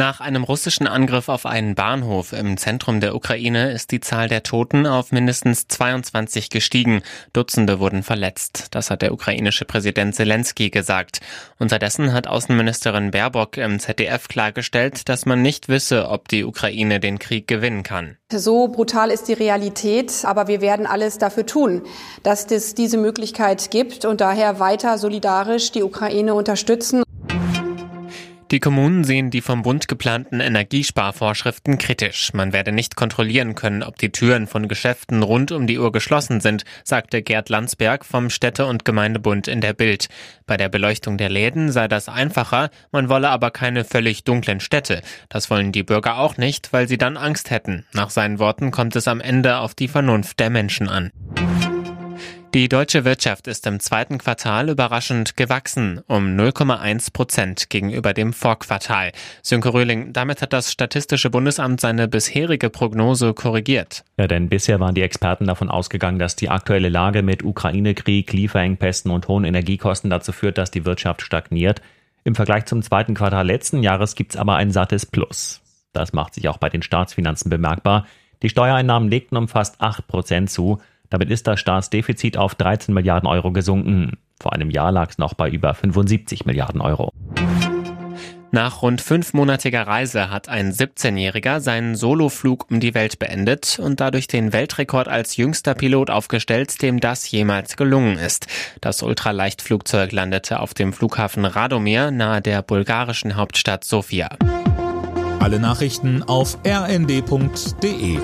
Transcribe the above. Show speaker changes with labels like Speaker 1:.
Speaker 1: Nach einem russischen Angriff auf einen Bahnhof im Zentrum der Ukraine ist die Zahl der Toten auf mindestens 22 gestiegen. Dutzende wurden verletzt. Das hat der ukrainische Präsident Zelensky gesagt. Unterdessen hat Außenministerin Baerbock im ZDF klargestellt, dass man nicht wisse, ob die Ukraine den Krieg gewinnen kann.
Speaker 2: So brutal ist die Realität, aber wir werden alles dafür tun, dass es diese Möglichkeit gibt und daher weiter solidarisch die Ukraine unterstützen.
Speaker 1: Die Kommunen sehen die vom Bund geplanten Energiesparvorschriften kritisch. Man werde nicht kontrollieren können, ob die Türen von Geschäften rund um die Uhr geschlossen sind, sagte Gerd Landsberg vom Städte- und Gemeindebund in der Bild. Bei der Beleuchtung der Läden sei das einfacher, man wolle aber keine völlig dunklen Städte. Das wollen die Bürger auch nicht, weil sie dann Angst hätten. Nach seinen Worten kommt es am Ende auf die Vernunft der Menschen an. Die deutsche Wirtschaft ist im zweiten Quartal überraschend gewachsen, um 0,1 Prozent gegenüber dem Vorquartal. Sönke Röhling, damit hat das Statistische Bundesamt seine bisherige Prognose korrigiert.
Speaker 3: Ja, denn bisher waren die Experten davon ausgegangen, dass die aktuelle Lage mit Ukraine-Krieg, Lieferengpässen und hohen Energiekosten dazu führt, dass die Wirtschaft stagniert. Im Vergleich zum zweiten Quartal letzten Jahres gibt's aber ein sattes Plus. Das macht sich auch bei den Staatsfinanzen bemerkbar. Die Steuereinnahmen legten um fast 8 Prozent zu. Damit ist das Staatsdefizit auf 13 Milliarden Euro gesunken. Vor einem Jahr lag es noch bei über 75 Milliarden Euro.
Speaker 1: Nach rund fünfmonatiger Reise hat ein 17-Jähriger seinen Soloflug um die Welt beendet und dadurch den Weltrekord als jüngster Pilot aufgestellt, dem das jemals gelungen ist. Das Ultraleichtflugzeug landete auf dem Flughafen Radomir nahe der bulgarischen Hauptstadt Sofia.
Speaker 4: Alle Nachrichten auf rnd.de